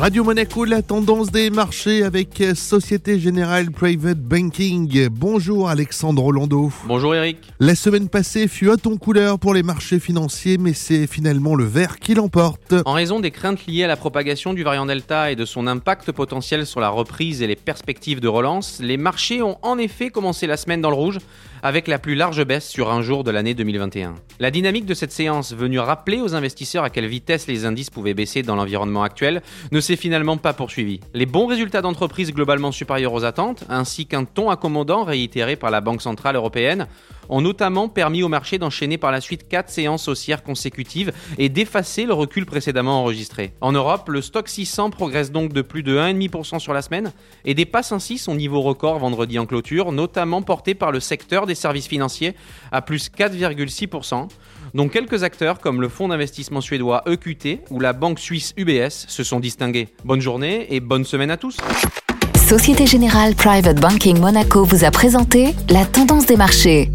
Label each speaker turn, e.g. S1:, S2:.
S1: Radio Monaco, la tendance des marchés avec Société Générale Private Banking. Bonjour Alexandre Rolando.
S2: Bonjour Eric.
S1: La semaine passée fut à ton couleur pour les marchés financiers, mais c'est finalement le vert qui l'emporte.
S2: En raison des craintes liées à la propagation du variant Delta et de son impact potentiel sur la reprise et les perspectives de relance, les marchés ont en effet commencé la semaine dans le rouge avec la plus large baisse sur un jour de l'année 2021. La dynamique de cette séance, venue rappeler aux investisseurs à quelle vitesse les indices pouvaient baisser dans l'environnement actuel, ne s'est finalement pas poursuivie. Les bons résultats d'entreprises globalement supérieurs aux attentes, ainsi qu'un ton accommodant réitéré par la Banque Centrale Européenne, ont notamment permis au marché d'enchaîner par la suite quatre séances haussières consécutives et d'effacer le recul précédemment enregistré. En Europe, le stock 600 progresse donc de plus de 1,5% sur la semaine et dépasse ainsi son niveau record vendredi en clôture, notamment porté par le secteur des services financiers à plus 4,6%, dont quelques acteurs comme le fonds d'investissement suédois EQT ou la banque suisse UBS se sont distingués. Bonne journée et bonne semaine à tous.
S3: Société Générale Private Banking Monaco vous a présenté la tendance des marchés.